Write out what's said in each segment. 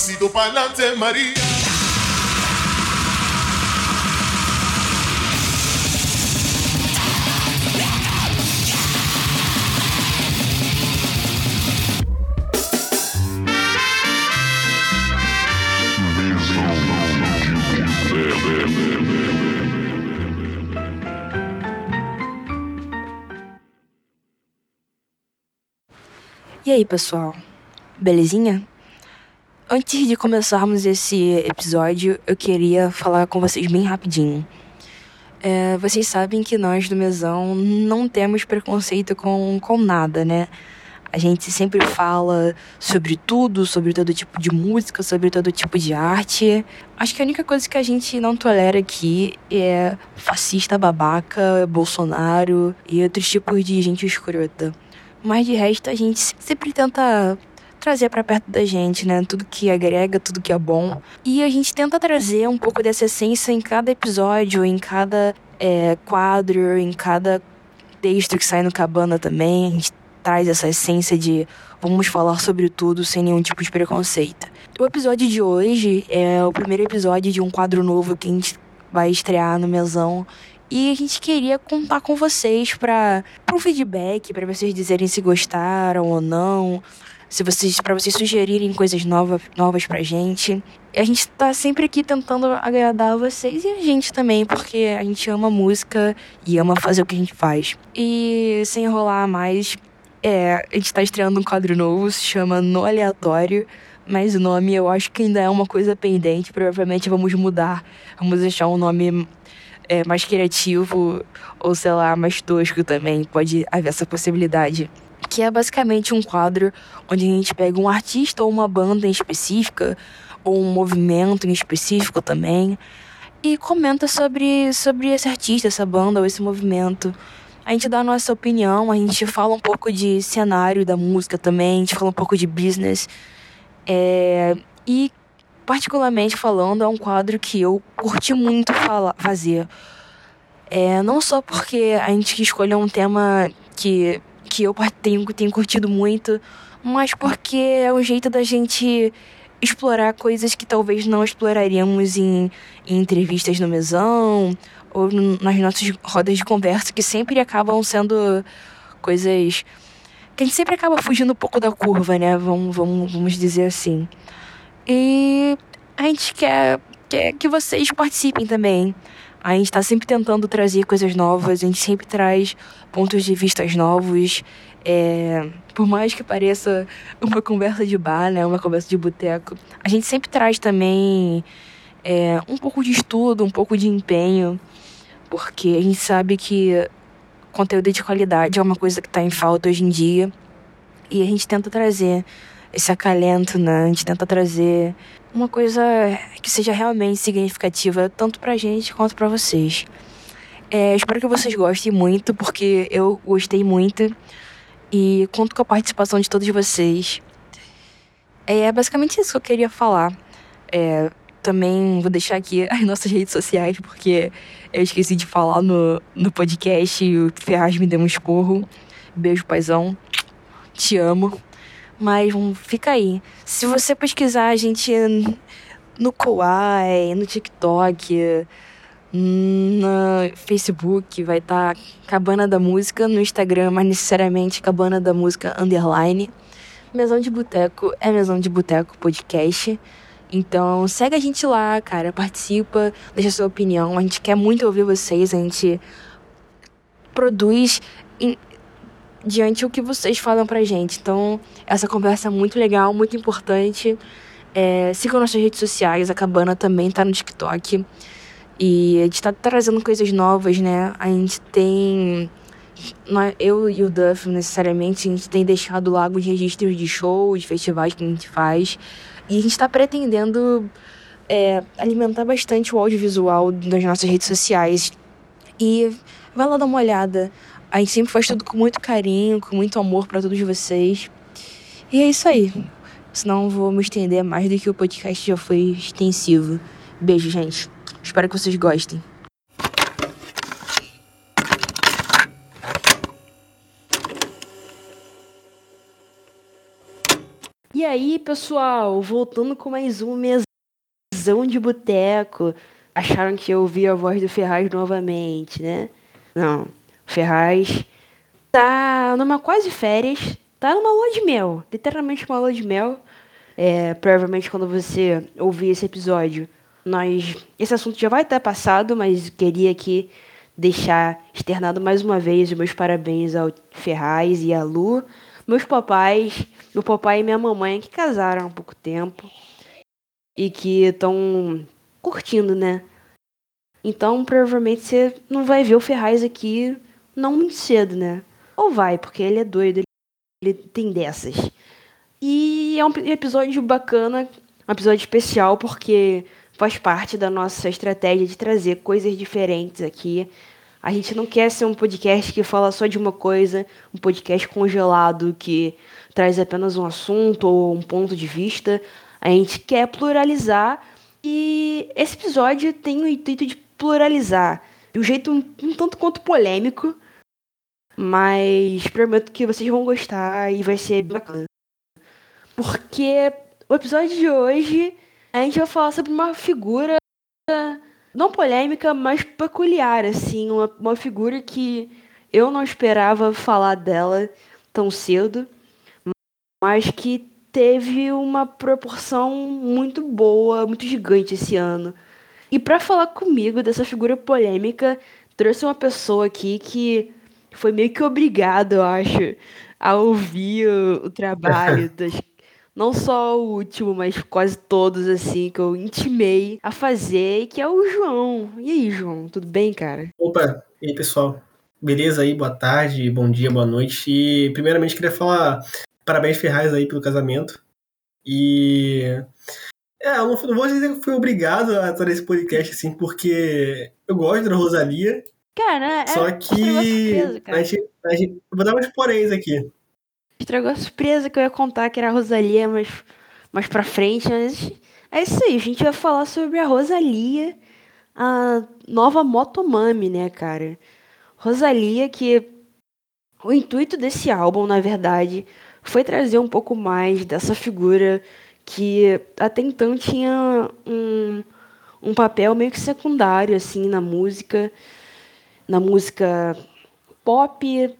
pasito pa'lante, María. E aí, pessoal? Belezinha? Antes de começarmos esse episódio, eu queria falar com vocês bem rapidinho. É, vocês sabem que nós do Mesão não temos preconceito com, com nada, né? A gente sempre fala sobre tudo, sobre todo tipo de música, sobre todo tipo de arte. Acho que a única coisa que a gente não tolera aqui é fascista babaca, Bolsonaro e outros tipos de gente escrota. Mas de resto a gente sempre tenta trazer para perto da gente, né? Tudo que agrega, tudo que é bom. E a gente tenta trazer um pouco dessa essência em cada episódio, em cada é, quadro, em cada texto que sai no Cabana também. A gente traz essa essência de vamos falar sobre tudo sem nenhum tipo de preconceito. O episódio de hoje é o primeiro episódio de um quadro novo que a gente vai estrear no Mesão e a gente queria contar com vocês para um feedback, para vocês dizerem se gostaram ou não, se vocês para vocês sugerirem coisas novas novas pra gente. A gente tá sempre aqui tentando agradar vocês e a gente também, porque a gente ama música e ama fazer o que a gente faz. E sem enrolar mais, é, a gente tá estreando um quadro novo, se chama No Aleatório. Mas o nome eu acho que ainda é uma coisa pendente. Provavelmente vamos mudar. Vamos deixar um nome é, mais criativo ou, sei lá, mais tosco também. Pode haver essa possibilidade. Que é basicamente um quadro onde a gente pega um artista ou uma banda em específica, ou um movimento em específico também, e comenta sobre, sobre esse artista, essa banda ou esse movimento. A gente dá a nossa opinião, a gente fala um pouco de cenário da música também, a gente fala um pouco de business. É, e particularmente falando, é um quadro que eu curti muito falar, fazer. É, não só porque a gente escolheu um tema que, que eu tenho, tenho curtido muito, mas porque é um jeito da gente explorar coisas que talvez não exploraríamos em, em entrevistas no mesão ou nas nossas rodas de conversa, que sempre acabam sendo coisas que a gente sempre acaba fugindo um pouco da curva, né? Vamos, vamos, vamos dizer assim. E a gente quer, quer que vocês participem também. A gente está sempre tentando trazer coisas novas, a gente sempre traz pontos de vistas novos. É, por mais que pareça uma conversa de bar, né, uma conversa de boteco, a gente sempre traz também é, um pouco de estudo, um pouco de empenho, porque a gente sabe que conteúdo de qualidade é uma coisa que está em falta hoje em dia e a gente tenta trazer esse acalento, né? A gente tenta trazer uma coisa que seja realmente significativa, tanto pra gente quanto pra vocês. É, espero que vocês gostem muito, porque eu gostei muito. E conto com a participação de todos vocês. É basicamente isso que eu queria falar. É, também vou deixar aqui as nossas redes sociais, porque eu esqueci de falar no, no podcast e o Ferraz me deu um esporro. Beijo, paizão. Te amo. Mas fica aí. Se você pesquisar a gente no Kawaii, no TikTok, no Facebook, vai estar tá Cabana da Música, no Instagram, mas necessariamente Cabana da Música Underline. Mesão de Boteco é Mesão de Boteco Podcast. Então segue a gente lá, cara, participa, deixa sua opinião. A gente quer muito ouvir vocês, a gente produz diante o que vocês falam pra gente. Então, essa conversa é muito legal, muito importante. É, sigam nossas redes sociais, a Cabana também tá no TikTok. E a gente tá trazendo coisas novas, né? A gente tem. Eu e o Duff, necessariamente, a gente tem deixado lá alguns registros de shows, festivais que a gente faz. E a gente tá pretendendo é, alimentar bastante o audiovisual das nossas redes sociais. E vai lá dar uma olhada. A gente sempre faz tudo com muito carinho, com muito amor para todos vocês. E é isso aí. Senão vou me estender mais do que o podcast já foi extensivo. Beijo, gente. Espero que vocês gostem. E aí, pessoal, voltando com mais um mesão de boteco. Acharam que eu ouvi a voz do Ferraz novamente, né? Não. Ferraz tá numa quase férias, tá numa lua de mel, literalmente uma lua de mel. É, provavelmente quando você ouvir esse episódio, nós esse assunto já vai estar passado, mas queria aqui deixar externado mais uma vez os meus parabéns ao Ferraz e à Lu, meus papais, meu papai e minha mamãe que casaram há pouco tempo e que estão curtindo, né? Então, provavelmente você não vai ver o Ferraz aqui não muito cedo, né? Ou vai, porque ele é doido, ele tem dessas. E é um episódio bacana, um episódio especial, porque faz parte da nossa estratégia de trazer coisas diferentes aqui. A gente não quer ser um podcast que fala só de uma coisa, um podcast congelado que traz apenas um assunto ou um ponto de vista. A gente quer pluralizar e esse episódio tem o intuito de pluralizar de um jeito um, um tanto quanto polêmico, mas prometo que vocês vão gostar e vai ser bacana. Porque o episódio de hoje a gente vai falar sobre uma figura não polêmica, mas peculiar, assim, uma, uma figura que eu não esperava falar dela tão cedo, mas que teve uma proporção muito boa, muito gigante esse ano. E para falar comigo dessa figura polêmica, trouxe uma pessoa aqui que foi meio que obrigado, eu acho, a ouvir o, o trabalho das não só o último, mas quase todos, assim, que eu intimei a fazer, que é o João. E aí, João, tudo bem, cara? Opa, e aí, pessoal? Beleza aí? Boa tarde, bom dia, boa noite. E, primeiramente, queria falar parabéns Ferraz aí pelo casamento. E. É, eu não, não vou dizer que fui obrigado a estar nesse podcast, assim, porque eu gosto da Rosalia. Cara, é, só que. Surpresa, cara. A gente, a gente, vou dar uns poréns aqui estragou a surpresa que eu ia contar que era a Rosalia mais, mais pra frente. Mas é isso aí, a gente vai falar sobre a Rosalia, a nova Motomami, né, cara? Rosalia, que o intuito desse álbum, na verdade, foi trazer um pouco mais dessa figura que até então tinha um, um papel meio que secundário, assim, na música, na música pop,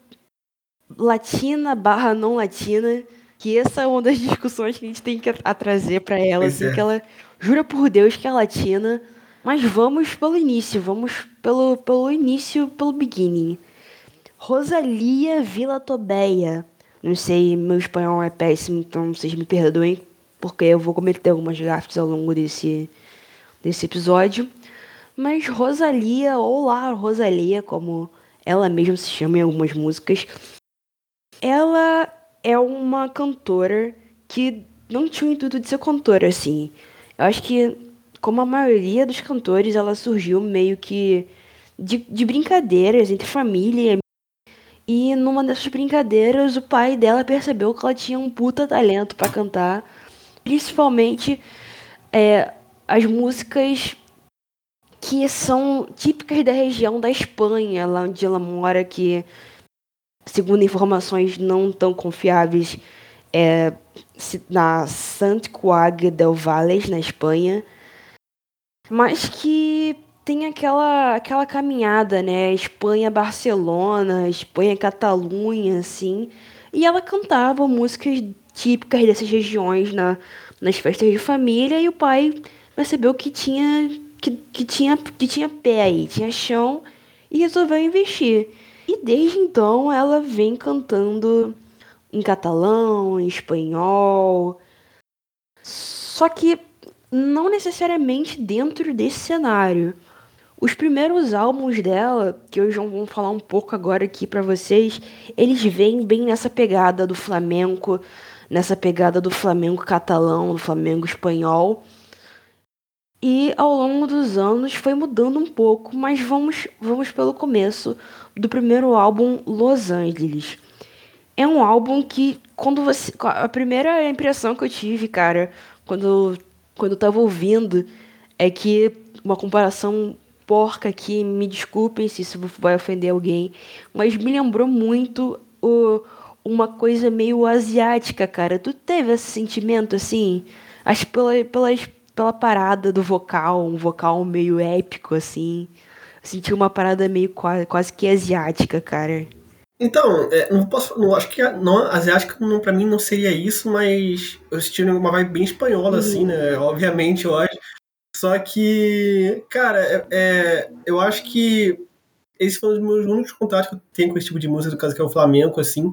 latina barra não latina, que essa é uma das discussões que a gente tem que a trazer para ela, assim, é. que ela jura por Deus que é latina, mas vamos pelo início, vamos pelo, pelo início, pelo beginning. Rosalia Vila Tobeia. Não sei, meu espanhol é péssimo, então vocês me perdoem, porque eu vou cometer algumas gafes ao longo desse, desse episódio. Mas Rosalia, ou lá Rosalia, como ela mesma se chama em algumas músicas, ela é uma cantora que não tinha o intuito de ser cantora, assim. Eu acho que, como a maioria dos cantores, ela surgiu meio que de, de brincadeiras entre família. E numa dessas brincadeiras, o pai dela percebeu que ela tinha um puta talento para cantar. Principalmente é, as músicas que são típicas da região da Espanha, lá onde ela mora, que segundo informações não tão confiáveis, é, na Sant Cuag del Valles, na Espanha, mas que tem aquela, aquela caminhada, né? Espanha-Barcelona, Espanha-Catalunha, assim. E ela cantava músicas típicas dessas regiões na, nas festas de família e o pai percebeu que tinha, que, que, tinha, que tinha pé aí, tinha chão e resolveu investir. E desde então ela vem cantando em catalão, em espanhol. Só que não necessariamente dentro desse cenário. Os primeiros álbuns dela, que hoje vou falar um pouco agora aqui para vocês, eles vêm bem nessa pegada do flamenco, nessa pegada do flamengo catalão, do flamengo espanhol. E ao longo dos anos foi mudando um pouco, mas vamos, vamos pelo começo do primeiro álbum Los Angeles. É um álbum que quando você a primeira impressão que eu tive, cara, quando quando eu tava ouvindo é que uma comparação porca aqui, me desculpem se isso vai ofender alguém, mas me lembrou muito o, uma coisa meio asiática, cara. Tu teve esse sentimento assim? Acho pela, pela, pela parada do vocal, um vocal meio épico, assim. Senti uma parada meio quase, quase que asiática, cara. Então, é, não posso. Não, acho que não, asiática não, pra mim não seria isso, mas eu senti uma vibe bem espanhola, uhum. assim, né? Obviamente, eu acho. Só que, cara, é, é, eu acho que esse foi um dos meus únicos contatos que eu tenho com esse tipo de música, do caso que é o flamenco, assim.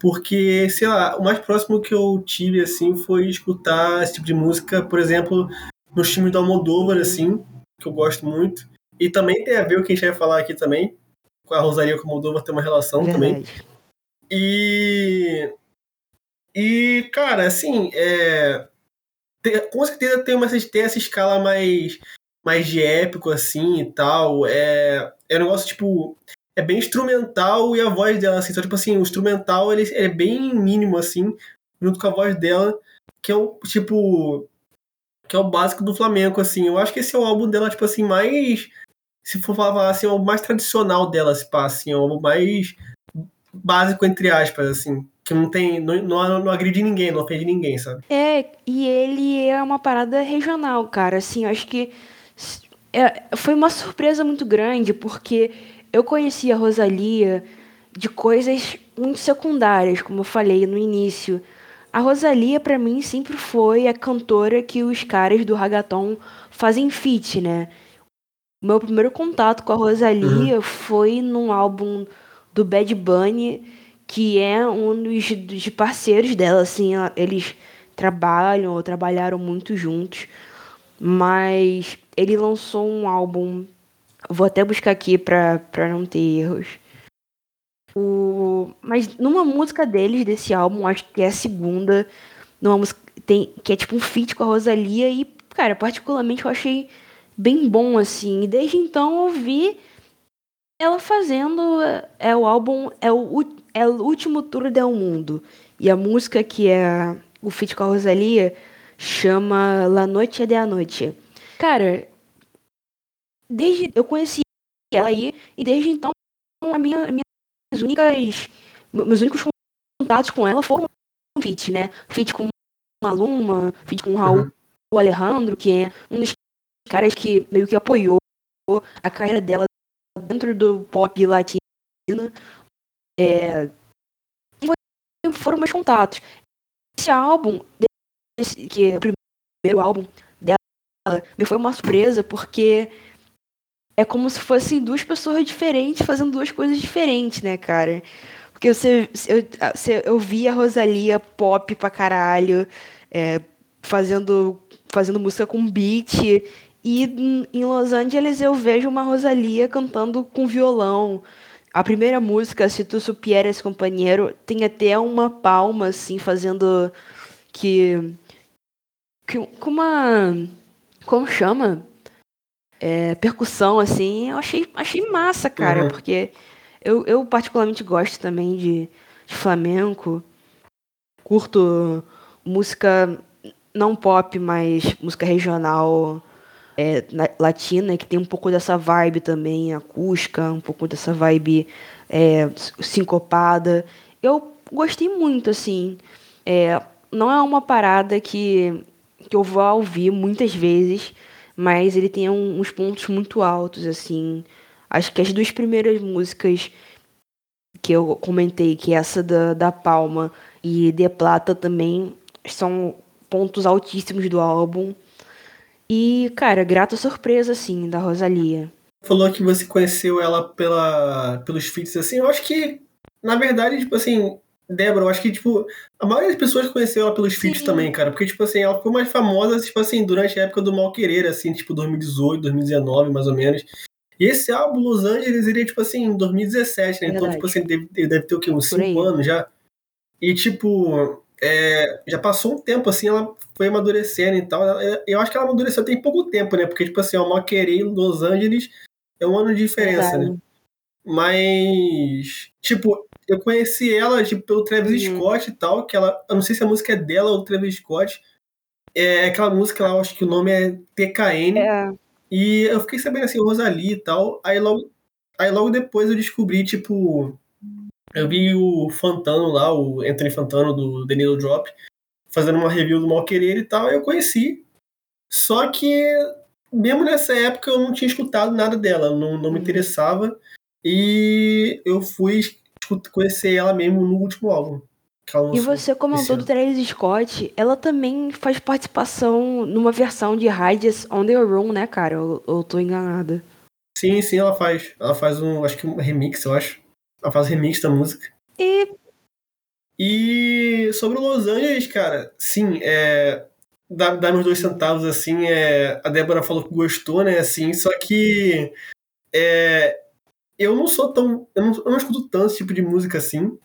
Porque, sei lá, o mais próximo que eu tive, assim, foi escutar esse tipo de música, por exemplo, nos filmes do Almodóvar, assim, que eu gosto muito. E também tem a ver o que a gente vai falar aqui também, com a Rosaria com o Moldova tem uma relação Verdade. também. E. E, cara, assim, é, tem, com certeza tem, uma, tem essa escala mais, mais de épico, assim, e tal. É, é um negócio, tipo, é bem instrumental e a voz dela, assim, então, tipo assim, o instrumental, ele é bem mínimo, assim, junto com a voz dela, que é o, tipo, que é o básico do Flamengo, assim. Eu acho que esse é o álbum dela, tipo assim, mais se for falar assim, é o mais tradicional dela, se passa, assim, é o mais básico, entre aspas, assim. Que não tem. Não, não, não agride ninguém, não ofende ninguém, sabe? É, e ele é uma parada regional, cara. Assim, acho que é, foi uma surpresa muito grande, porque eu conheci a Rosalia de coisas muito secundárias, como eu falei no início. A Rosalia, para mim, sempre foi a cantora que os caras do Ragaton fazem feat, né? Meu primeiro contato com a Rosalia uhum. foi num álbum do Bad Bunny, que é um dos, dos parceiros dela, assim, eles trabalham ou trabalharam muito juntos, mas ele lançou um álbum, vou até buscar aqui pra não ter erros. O, mas numa música deles, desse álbum, acho que é a segunda, numa música tem, que é tipo um feat com a Rosalia, e, cara, particularmente eu achei bem bom, assim. E desde então eu vi ela fazendo é o álbum é o, é o último tour del mundo e a música que é o feat com a Rosalia chama La Noite de a Noite. Cara, desde eu conheci ela aí e desde então a minha minhas únicas meus únicos contatos com ela foram feat, né? Feat com Maluma, feat com o Raul uhum. Alejandro, que é um dos caras que meio que apoiou a carreira dela dentro do pop latino. É, foram meus contatos. Esse álbum, esse, que é o primeiro álbum dela, me foi uma surpresa porque é como se fossem duas pessoas diferentes fazendo duas coisas diferentes, né, cara? Porque você, eu, você, eu vi a Rosalia pop pra caralho, é, fazendo, fazendo música com beat e em Los Angeles eu vejo uma Rosalia cantando com violão. A primeira música, Se Tu Supieres Companheiro, tem até uma palma, assim, fazendo que. que uma. Como chama? É, percussão, assim. Eu achei, achei massa, cara, uhum. porque eu, eu particularmente gosto também de, de flamenco. Curto música não pop, mas música regional é, latina, que tem um pouco dessa vibe também acústica, um pouco dessa vibe é, sincopada. Eu gostei muito, assim. É, não é uma parada que, que eu vou ouvir muitas vezes, mas ele tem uns pontos muito altos, assim. Acho que as duas primeiras músicas que eu comentei, que é essa da, da Palma e De Plata também, são pontos altíssimos do álbum. E, cara, grata surpresa, assim, da Rosalia. Falou que você conheceu ela pela, pelos feats, assim, eu acho que, na verdade, tipo assim, Débora, eu acho que, tipo, a maioria das pessoas conheceu ela pelos feats também, cara, porque, tipo assim, ela ficou mais famosa, tipo assim, durante a época do Mal Querer, assim, tipo, 2018, 2019, mais ou menos. E esse álbum, Los Angeles, ele é, tipo assim, em 2017, né? Então, Verdade. Então, tipo assim, deve, deve ter o quê? Uns 5 anos já? E, tipo, é, já passou um tempo, assim, ela foi amadurecendo e tal. Eu acho que ela amadureceu tem pouco tempo, né? Porque, tipo assim, o Maquerê em Los Angeles é um ano de diferença, né? Mas, tipo, eu conheci ela, tipo, pelo Travis uhum. Scott e tal, que ela, eu não sei se a música é dela ou do Travis Scott. É aquela música lá, acho que o nome é TKN. É. E eu fiquei sabendo assim, Rosalie e tal. Aí logo, aí logo depois eu descobri, tipo, Eu vi o Fantano lá, o Anthony Fantano do Needle Drop, fazendo uma review do Mal Querer e tal, eu conheci. Só que, mesmo nessa época, eu não tinha escutado nada dela, não, não me uhum. interessava. E eu fui conhecer ela mesmo no último álbum. E você comentou do Travis Scott, ela também faz participação numa versão de Hides on the Room, né, cara? Eu, eu tô enganada. Sim, sim, ela faz. Ela faz um, acho que um remix, eu acho. Ela faz remix da música. E. E sobre o Los Angeles, cara, sim, é. Dá, dá meus dois centavos, assim, é, a Débora falou que gostou, né, assim, só que é, eu não sou tão. Eu não, eu não escuto tanto esse tipo de música assim.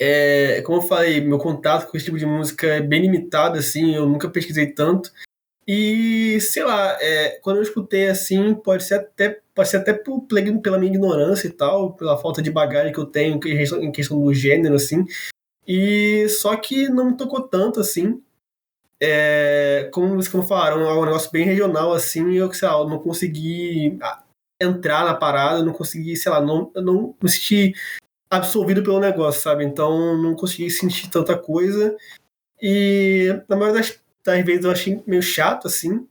É, como eu falei, meu contato com esse tipo de música é bem limitado, assim, eu nunca pesquisei tanto. E, sei lá, é, quando eu escutei assim, pode ser até, pode ser até por, pela minha ignorância e tal, pela falta de bagagem que eu tenho em questão do gênero, assim. E só que não me tocou tanto, assim. É, como, como falaram, é um negócio bem regional, assim, eu, sei lá, eu não consegui entrar na parada, não consegui, sei lá, não, não me senti absorvido pelo negócio, sabe? Então não consegui sentir tanta coisa. E na maioria das, das vezes eu achei meio chato, assim.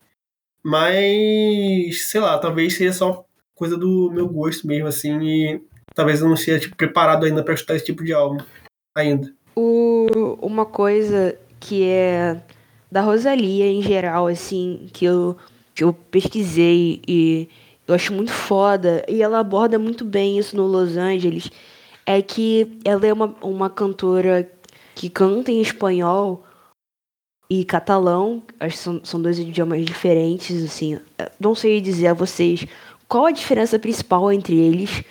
Mas, sei lá, talvez seja só coisa do meu gosto mesmo, assim. E talvez eu não seja tipo, preparado ainda para escutar esse tipo de álbum. Ainda. O, uma coisa que é da Rosalia em geral, assim, que eu, que eu pesquisei e eu acho muito foda, e ela aborda muito bem isso no Los Angeles, é que ela é uma, uma cantora que canta em espanhol e catalão, acho que são, são dois idiomas diferentes, assim, não sei dizer a vocês qual a diferença principal entre eles,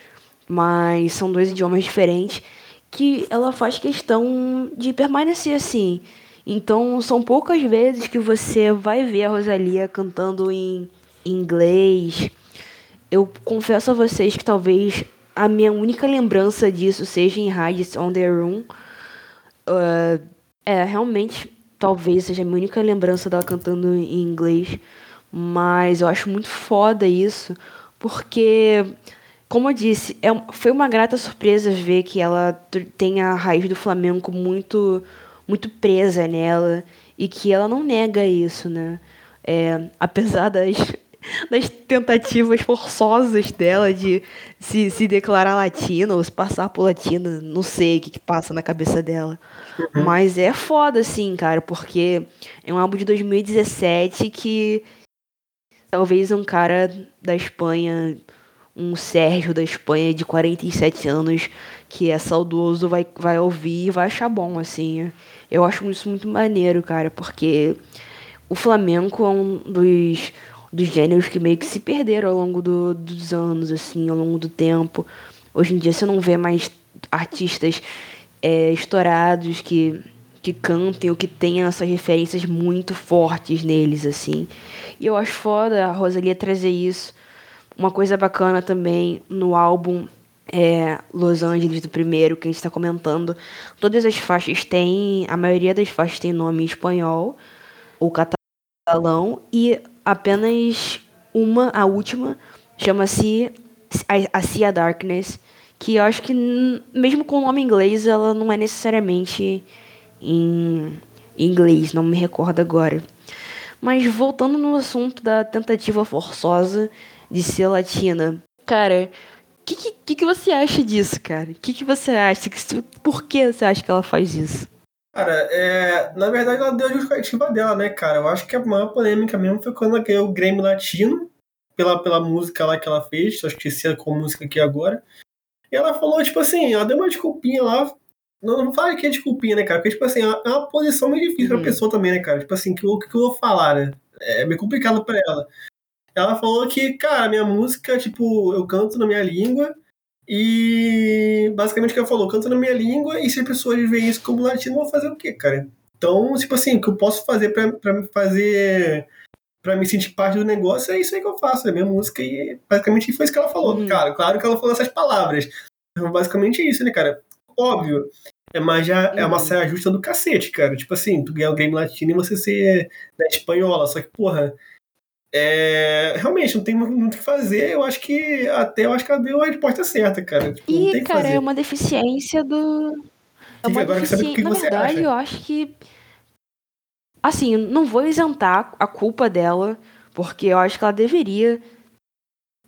mas são dois idiomas diferentes que ela faz questão de permanecer assim. Então, são poucas vezes que você vai ver a Rosalia cantando em inglês. Eu confesso a vocês que talvez a minha única lembrança disso seja em Hides on the Room. Uh, é, realmente, talvez seja a minha única lembrança dela cantando em inglês. Mas eu acho muito foda isso, porque, como eu disse, é, foi uma grata surpresa ver que ela tem a raiz do flamenco muito, muito presa nela e que ela não nega isso, né? É, apesar das das tentativas forçosas dela de se, se declarar latina ou se passar por latina. Não sei o que, que passa na cabeça dela. Uhum. Mas é foda, assim, cara, porque é um álbum de 2017 que talvez um cara da Espanha, um Sérgio da Espanha de 47 anos, que é saudoso, vai, vai ouvir e vai achar bom, assim. Eu acho isso muito maneiro, cara, porque o Flamengo é um dos dos gêneros que meio que se perderam ao longo do, dos anos, assim, ao longo do tempo. Hoje em dia você não vê mais artistas é, estourados que, que cantem ou que tenham essas referências muito fortes neles, assim. E eu acho foda a Rosalia trazer isso. Uma coisa bacana também no álbum é, Los Angeles do primeiro, que a gente está comentando. Todas as faixas têm, a maioria das faixas tem nome em espanhol ou catalão, e apenas uma, a última, chama-se a Sea Darkness, que eu acho que mesmo com o nome inglês ela não é necessariamente em inglês, não me recordo agora. Mas voltando no assunto da tentativa forçosa de ser latina, cara, o que, que, que, você acha disso, cara? O que, que você acha? Por que você acha que ela faz isso? Cara, é, na verdade ela deu a justificativa dela, né, cara? Eu acho que a maior polêmica mesmo foi quando ela ganhou o Grammy Latino pela, pela música lá que ela fez, acho que esqueci qual música aqui agora. E ela falou, tipo assim, ela deu uma desculpinha lá. Não, não fala que é desculpinha, né, cara? Porque, tipo assim, é uma posição meio difícil uhum. pra pessoa também, né, cara? Tipo assim, o que, que, que eu vou falar, né? É meio complicado pra ela. Ela falou que, cara, minha música, tipo, eu canto na minha língua e basicamente o que ela falou, canta na minha língua, e se as pessoas veem isso como latino, vão fazer o quê, cara? Então, tipo assim, o que eu posso fazer pra, pra me fazer. pra me sentir parte do negócio, é isso aí que eu faço, é minha música, e basicamente foi isso que ela falou. Uhum. Cara, claro que ela falou essas palavras. Então, basicamente isso, né, cara? Óbvio. É, mas já uhum. é uma uhum. saia justa do cacete, cara. Tipo assim, tu ganhar o Game Latino e você ser né, espanhola. Só que, porra, é, realmente, não tem muito o que fazer. Eu acho que até eu acho que ela deu a resposta certa, cara. Tipo, e, cara, é uma deficiência do. É uma agora deficiência... que Na você verdade, acha. eu acho que. Assim, não vou isentar a culpa dela, porque eu acho que ela deveria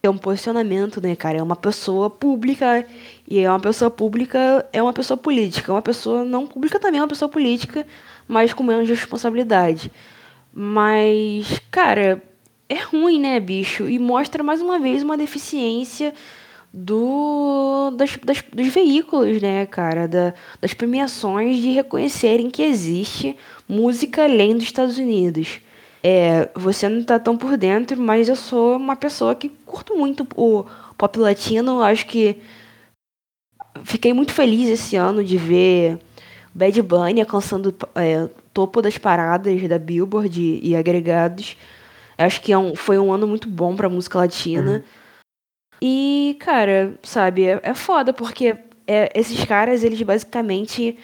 ter um posicionamento, né, cara? É uma pessoa pública, e é uma pessoa pública, é uma pessoa política. Uma pessoa não pública também é uma pessoa política, mas com menos responsabilidade. Mas, cara, é ruim, né, bicho? E mostra mais uma vez uma deficiência do das, das, dos veículos, né, cara, da, das premiações de reconhecerem que existe música além dos Estados Unidos. É, você não tá tão por dentro, mas eu sou uma pessoa que curto muito o pop latino. Acho que fiquei muito feliz esse ano de ver Bad Bunny alcançando é, topo das paradas da Billboard e, e agregados. Acho que é um, foi um ano muito bom pra música latina. Uhum. E, cara, sabe, é, é foda, porque é, esses caras, eles basicamente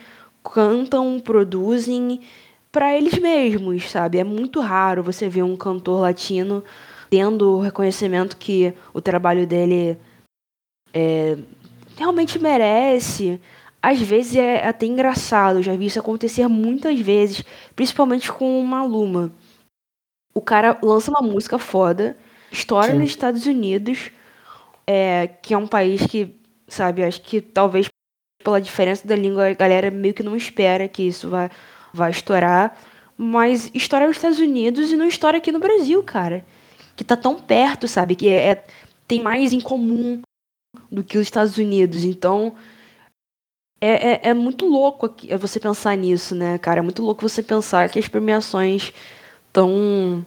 cantam, produzem para eles mesmos, sabe? É muito raro você ver um cantor latino tendo o reconhecimento que o trabalho dele é, realmente merece. Às vezes é até engraçado, já vi isso acontecer muitas vezes, principalmente com o Maluma. O cara lança uma música foda, estoura Sim. nos Estados Unidos, é, que é um país que, sabe, acho que talvez pela diferença da língua, a galera meio que não espera que isso vai, vai estourar. Mas estoura nos Estados Unidos e não estoura aqui no Brasil, cara. Que tá tão perto, sabe? Que é, é tem mais em comum do que os Estados Unidos. Então, é, é, é, muito louco aqui, você pensar nisso, né, cara? É muito louco você pensar que as premiações estão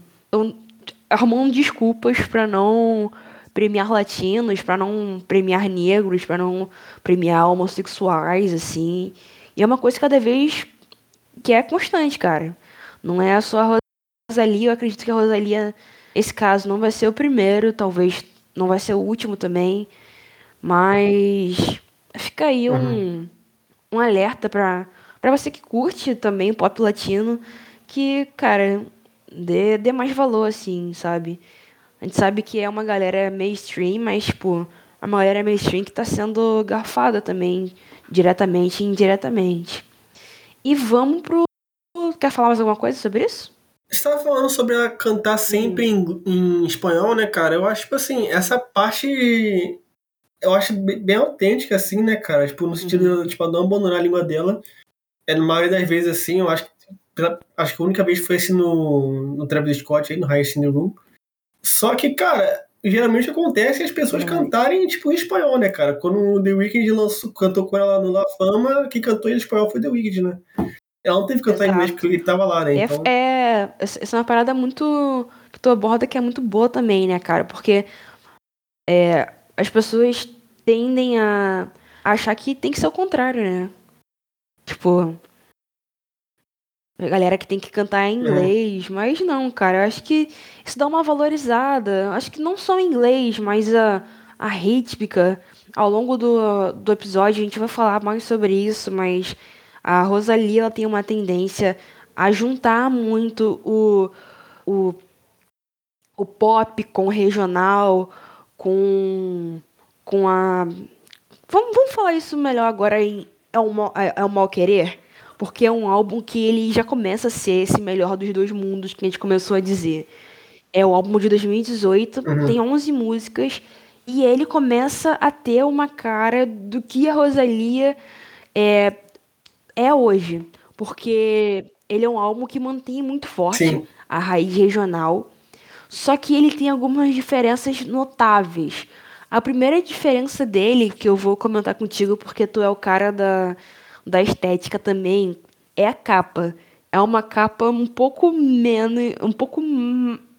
arrumando desculpas para não premiar latinos, para não premiar negros, para não premiar homossexuais, assim. E é uma coisa cada vez que é constante, cara. Não é só a Rosalia, eu acredito que a Rosalia, esse caso, não vai ser o primeiro, talvez não vai ser o último também, mas fica aí um, uhum. um alerta para você que curte também pop latino, que, cara, dê, dê mais valor, assim, sabe? A gente sabe que é uma galera mainstream, mas, tipo, a galera mainstream que tá sendo garfada também, diretamente e indiretamente. E vamos pro. Quer falar mais alguma coisa sobre isso? Estava falando sobre ela cantar sempre em, em, espanhol, né, cara? Eu acho, tipo assim, essa parte. Eu acho bem autêntica, assim, né, cara? Tipo, no sentido uhum. de tipo, não abandonar a língua dela. É, na maioria das vezes, assim, eu acho que acho que a única vez foi assim no, no Travis Scott, aí, no High Cine Room. Só que, cara, geralmente acontece as pessoas uhum. cantarem, tipo, em espanhol, né, cara? Quando o The Weeknd lançou, cantou com ela no La Fama, quem cantou em espanhol foi The Weeknd, né? Ela não teve que cantar Exato. em inglês porque ele tava lá, né? É, então... É, essa é uma parada muito. que tu aborda que é muito boa também, né, cara? Porque é, as pessoas tendem a achar que tem que ser o contrário, né? Tipo, a galera que tem que cantar em inglês, uhum. mas não, cara, eu acho que isso dá uma valorizada. Acho que não só em inglês, mas a, a rítmica. Ao longo do, do episódio a gente vai falar mais sobre isso, mas a Rosalie ela tem uma tendência a juntar muito o, o, o pop com o regional, com, com a. Vamos, vamos falar isso melhor agora em É o Mal, é, é o Mal Querer? Porque é um álbum que ele já começa a ser esse melhor dos dois mundos que a gente começou a dizer. É o álbum de 2018, uhum. tem 11 músicas e ele começa a ter uma cara do que a Rosalia é, é hoje, porque ele é um álbum que mantém muito forte Sim. a raiz regional, só que ele tem algumas diferenças notáveis. A primeira diferença dele, que eu vou comentar contigo porque tu é o cara da, da estética também é a capa. É uma capa um pouco menos, um pouco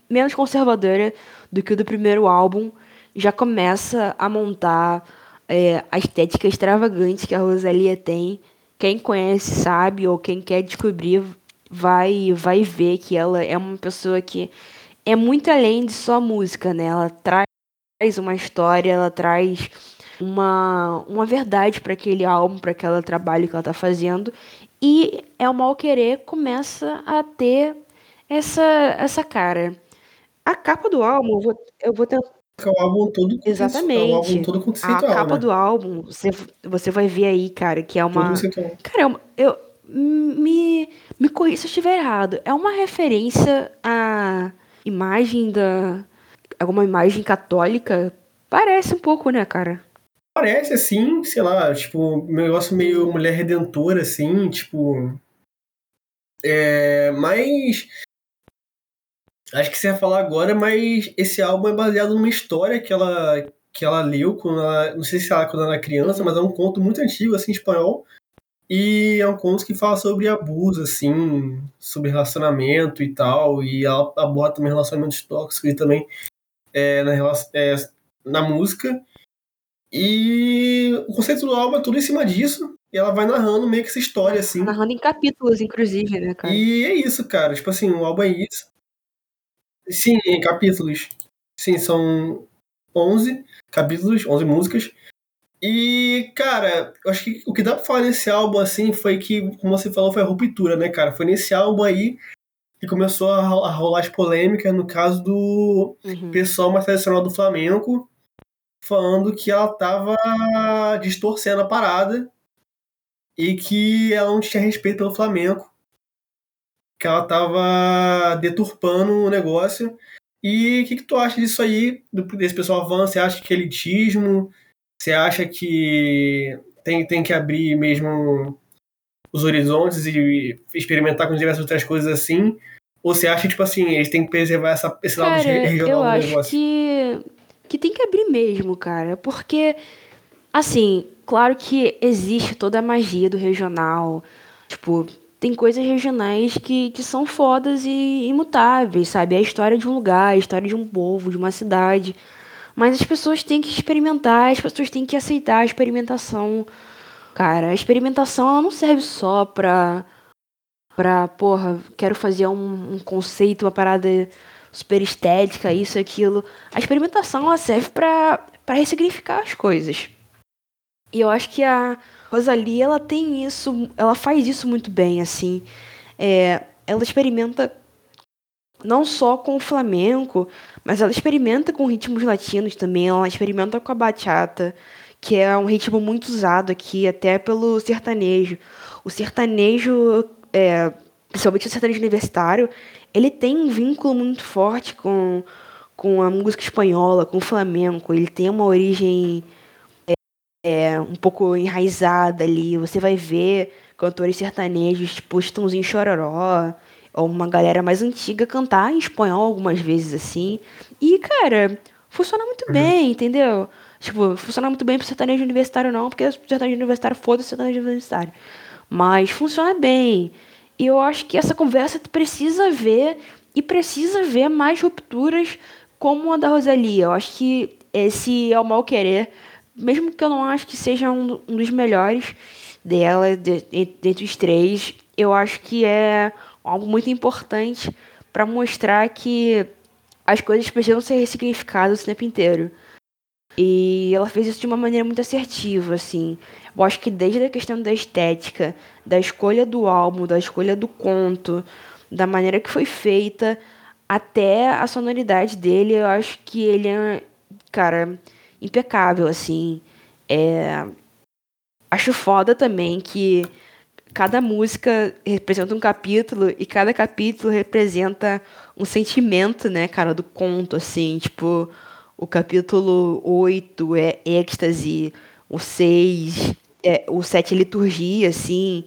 menos conservadora do que o do primeiro álbum. Já começa a montar é, a estética extravagante que a Rosalia tem. Quem conhece sabe, ou quem quer descobrir vai, vai ver que ela é uma pessoa que é muito além de só música, né? Ela traz uma história, ela traz uma, uma verdade para aquele álbum, para aquele trabalho que ela está fazendo. E é o mal querer começa a ter essa, essa cara. A capa do álbum, eu vou, eu vou tentar. É o álbum todo Exatamente. É o álbum todo A capa né? do álbum, você, você vai ver aí, cara, que é uma. Cara, eu. Me, me corri se eu estiver errado. É uma referência à imagem da. Alguma imagem católica. Parece um pouco, né, cara? Parece assim, sei lá, tipo, um negócio meio mulher redentora, assim, tipo. É, mas Acho que você ia falar agora, mas esse álbum é baseado numa história que ela, que ela leu quando ela, não sei se ela quando ela era criança, mas é um conto muito antigo, assim, espanhol. E é um conto que fala sobre abuso, assim, sobre relacionamento e tal. E ela aborda também relacionamentos tóxicos e também é, na, é, na música. E o conceito do álbum é tudo em cima disso. E ela vai narrando meio que essa história, assim. Narrando em capítulos, inclusive, né, cara? E é isso, cara. Tipo assim, o álbum é isso. Sim, em capítulos. Sim, são 11 capítulos, 11 músicas. E, cara, eu acho que o que dá pra falar nesse álbum, assim, foi que, como você falou, foi a ruptura, né, cara? Foi nesse álbum aí que começou a rolar as polêmicas, no caso do uhum. pessoal mais tradicional do Flamengo, falando que ela tava distorcendo a parada e que ela não tinha respeito pelo Flamengo que ela tava deturpando o negócio. E o que, que, tu acha disso aí, desse pessoal avanço? Você acha que é elitismo? Você acha que tem, tem que abrir mesmo os horizontes e experimentar com diversas outras coisas assim? Ou você acha que, tipo assim, eles têm que preservar essa, esse cara, lado regional eu do acho negócio? Que, que tem que abrir mesmo, cara. Porque, assim, claro que existe toda a magia do regional. Tipo, tem coisas regionais que, que são fodas e imutáveis, sabe? É a história de um lugar, a história de um povo, de uma cidade. Mas as pessoas têm que experimentar, as pessoas têm que aceitar a experimentação. Cara, a experimentação ela não serve só pra. pra, porra, quero fazer um, um conceito, uma parada super estética, isso, aquilo. A experimentação ela serve pra ressignificar as coisas. E eu acho que a, Rosalie, ela tem isso, ela faz isso muito bem, assim. É, ela experimenta não só com o flamenco, mas ela experimenta com ritmos latinos também. Ela experimenta com a bachata, que é um ritmo muito usado aqui, até pelo sertanejo. O sertanejo, é, principalmente o sertanejo universitário, ele tem um vínculo muito forte com, com a música espanhola, com o flamenco. Ele tem uma origem é, um pouco enraizada ali. Você vai ver cantores sertanejos, tipo Estãozinho Chororó, ou uma galera mais antiga cantar em espanhol algumas vezes assim. E, cara, funciona muito uhum. bem, entendeu? Tipo, funciona muito bem pro sertanejo universitário não, porque sertanejo universitário foda-se sertanejo universitário. Mas funciona bem. E eu acho que essa conversa precisa ver e precisa ver mais rupturas como a da Rosalia. Eu acho que esse é o mal querer mesmo que eu não acho que seja um, um dos melhores dela, de, dentre os três, eu acho que é algo muito importante para mostrar que as coisas precisam ser ressignificadas o tempo inteiro. E ela fez isso de uma maneira muito assertiva, assim. Eu acho que desde a questão da estética, da escolha do álbum, da escolha do conto, da maneira que foi feita, até a sonoridade dele, eu acho que ele é, cara, impecável, assim. É... Acho foda também que cada música representa um capítulo e cada capítulo representa um sentimento, né, cara, do conto, assim. Tipo, o capítulo 8 é êxtase, o 6, é, o 7 é liturgia, assim.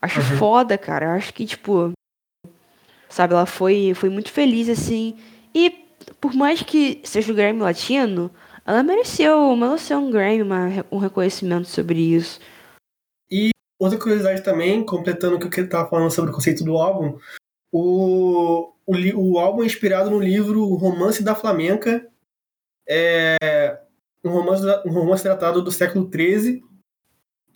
Acho uhum. foda, cara. Acho que, tipo, sabe, ela foi, foi muito feliz, assim. E por mais que seja o Grammy Latino, ela mereceu, mereceu um Grammy, uma, um reconhecimento sobre isso. E outra curiosidade também, completando o que eu estava falando sobre o conceito do álbum, o, o, o álbum é inspirado no livro Romance da Flamenca, é um romance, um romance tratado do século XIII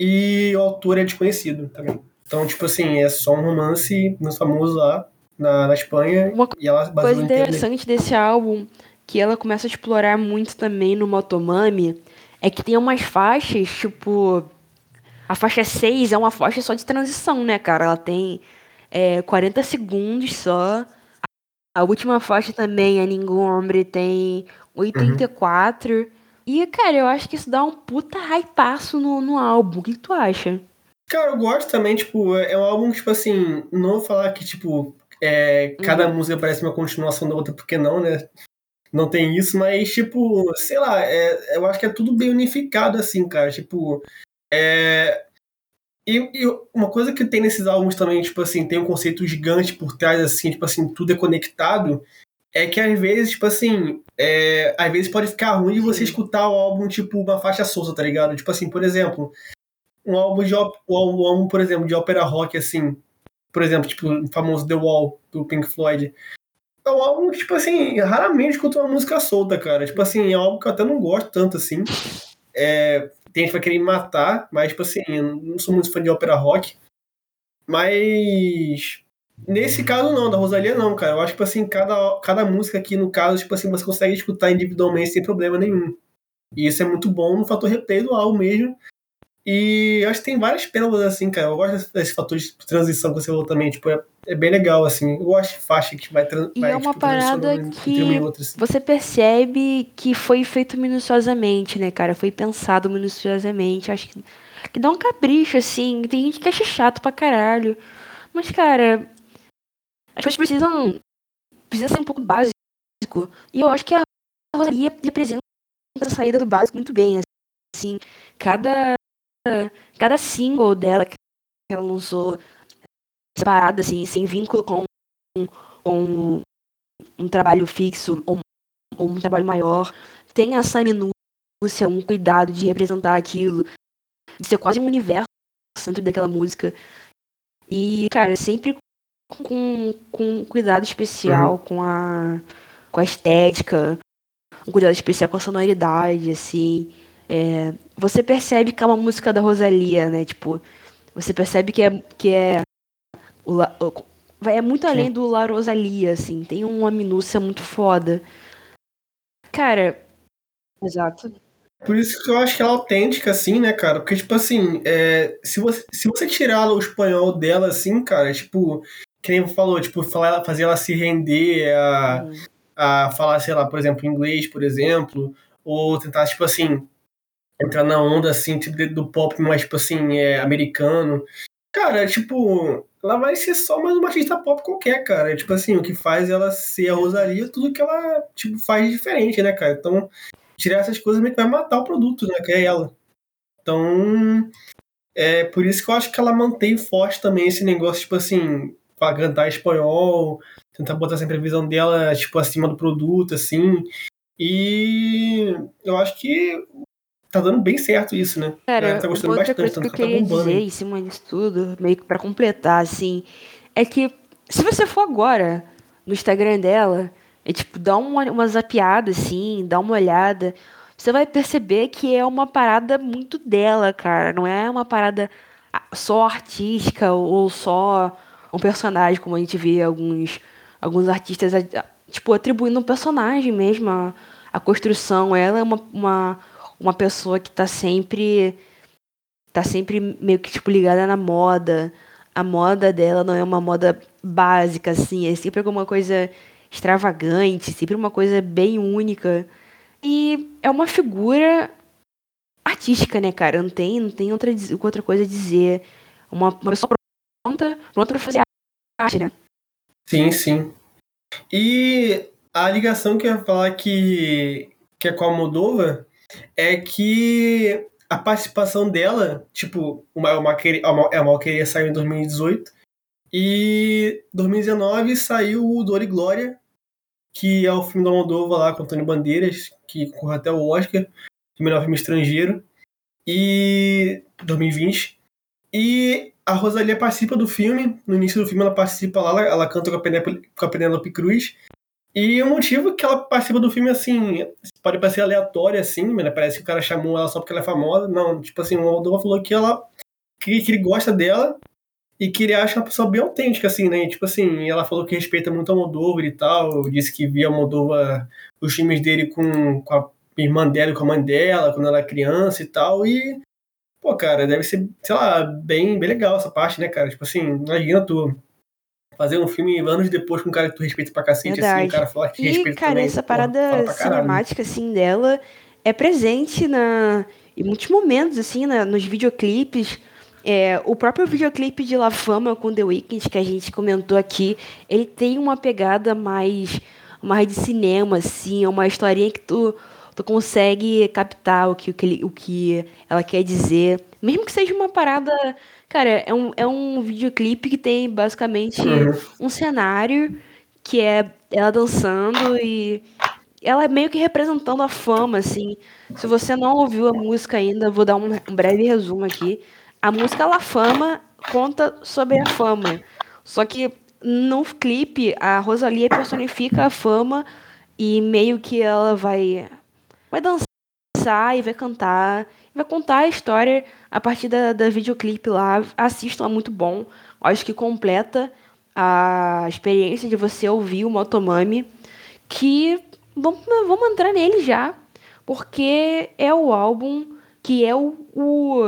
e o autor é desconhecido também. Então, tipo assim, é só um romance muito famoso lá na, na Espanha. Uma e ela coisa interessante desse álbum que ela começa a explorar muito também no Motomami é que tem umas faixas, tipo. A faixa 6 é uma faixa só de transição, né, cara? Ela tem é, 40 segundos só. A última faixa também, a Ningún Hombre, tem 84. Uhum. E, cara, eu acho que isso dá um puta hypaço no, no álbum. O que, tu acha? Cara, eu gosto também, tipo, é um álbum, tipo assim, não vou falar que, tipo, é, cada uhum. música parece uma continuação da outra, porque não, né? Não tem isso, mas, tipo, sei lá, é, eu acho que é tudo bem unificado, assim, cara. Tipo, é, e, e, uma coisa que tem nesses álbuns também, tipo assim, tem um conceito gigante por trás, assim, tipo assim, tudo é conectado, é que às vezes, tipo assim, é, às vezes pode ficar ruim de você escutar o álbum, tipo, uma faixa solta, tá ligado? Tipo assim, por exemplo, um álbum de um álbum, por exemplo, de ópera rock, assim, por exemplo, tipo, o famoso The Wall, do Pink Floyd. É um álbum que, tipo assim, raramente escuto uma música solta, cara. Tipo assim, é álbum que eu até não gosto tanto, assim. É, tem gente que vai querer me matar, mas, tipo assim, eu não sou muito fã de ópera rock. Mas. Nesse caso, não, da Rosalia, não, cara. Eu acho que, tipo assim, cada, cada música aqui, no caso, tipo assim, você consegue escutar individualmente sem problema nenhum. E isso é muito bom no fator replay do álbum mesmo. E acho que tem várias pérolas, assim, cara. Eu gosto desse fator de transição que você falou também. Tipo, é, é bem legal, assim. Eu gosto de faixa que vai... E vai, é uma tipo, parada que outro, assim. você percebe que foi feito minuciosamente, né, cara? Foi pensado minuciosamente. Acho que, que dá um capricho, assim. Tem gente que acha chato pra caralho. Mas, cara... As pessoas precisam... Precisa ser um pouco básico. E eu acho que a Rosalia representa a saída do básico muito bem, assim. Cada cada single dela que ela lançou separada, assim, sem vínculo com, com um trabalho fixo ou, ou um trabalho maior, tem essa minúcia, um cuidado de representar aquilo, de ser quase um universo dentro daquela música. E, cara, sempre com, com cuidado especial uhum. com, a, com a estética, um cuidado especial com a sonoridade, assim. É, você percebe que é uma música da Rosalia, né? Tipo, você percebe que é, que é, o, é muito além do La Rosalia, assim. Tem uma minúcia muito foda. Cara, exato. Por isso que eu acho que ela é autêntica, assim, né, cara? Porque, tipo assim, é, se, você, se você tirar o espanhol dela, assim, cara, tipo, que nem falou, tipo, falar, fazer ela se render a, uhum. a falar, sei lá, por exemplo, inglês, por exemplo, ou tentar, tipo assim, entrar na onda, assim, tipo, do pop mais, tipo assim, é, americano. Cara, tipo, ela vai ser só mais uma artista pop qualquer, cara. Tipo assim, o que faz ela ser a Rosalia, tudo que ela, tipo, faz diferente, né, cara? Então, tirar essas coisas meio que vai matar o produto, né, que é ela. Então, é por isso que eu acho que ela mantém forte também esse negócio, tipo assim, pra cantar espanhol, tentar botar sempre a visão dela, tipo, acima do produto, assim. E eu acho que tá dando bem certo isso, né? Cara, tá gostando outra bastante, coisa que eu tá queria tá dizer em cima disso tudo, meio que pra completar, assim, é que se você for agora no Instagram dela, é tipo, dá uma, uma zapiada, assim, dá uma olhada, você vai perceber que é uma parada muito dela, cara. Não é uma parada só artística ou só um personagem, como a gente vê alguns, alguns artistas, tipo, atribuindo um personagem mesmo, a, a construção. Ela é uma, uma uma pessoa que tá sempre tá sempre meio que tipo ligada na moda. A moda dela não é uma moda básica assim, é sempre alguma coisa extravagante, sempre uma coisa bem única. E é uma figura artística, né, cara? Não tem, não tem outra, outra coisa a dizer. Uma, uma pessoa pronta pra fazer arte, né? Sim, sim. E a ligação que eu ia falar que, que é com a Moldova é que a participação dela, tipo, o Mal Queria saiu em 2018 e 2019 saiu o Dor e Glória, que é o filme da Moldova lá com Antônio Bandeiras, que corre até o Oscar de melhor filme estrangeiro, e 2020. E a Rosalia participa do filme, no início do filme ela participa lá, ela, ela canta com a, Penélope, com a Cruz, e o motivo que ela participa do filme, assim, pode parecer aleatório, assim, mas parece que o cara chamou ela só porque ela é famosa. Não, tipo assim, o Moldova falou que ela. Que, que, ele gosta dela e que ele acha uma pessoa bem autêntica, assim, né? E, tipo assim, ela falou que respeita muito a Moldova e tal. Disse que via a Moldova, os filmes dele com, com a irmã dela e com a mãe dela, quando ela era criança e tal. E, pô, cara, deve ser, sei lá, bem, bem legal essa parte, né, cara? Tipo assim, imagina tu fazer um filme anos depois com um cara que tu respeita pra cacete, Verdade. assim, um cara forte que E, respeita cara, também. essa fala parada caralho. cinemática, assim, dela é presente na, em muitos momentos, assim, na- nos videoclipes. É, o próprio videoclipe de La Fama com The Weeknd, que a gente comentou aqui, ele tem uma pegada mais, mais de cinema, assim, é uma historinha que tu, tu consegue captar o que, o, que ele- o que ela quer dizer. Mesmo que seja uma parada. Cara, é um, é um videoclipe que tem basicamente Uhum. um cenário que é ela dançando e ela é meio que representando a fama, assim. Se você não ouviu a música ainda, vou dar um, um breve resumo aqui. A música La Fama conta sobre a fama. Só que no clipe, a Rosalia personifica a fama e meio que ela vai, vai dançar e vai cantar. Vai contar a história a partir da, da videoclipe lá. Assistam, é muito bom. Acho que completa a experiência de você ouvir o Motomami. Que vamos, vamos entrar nele já. Porque é o álbum que é o, o,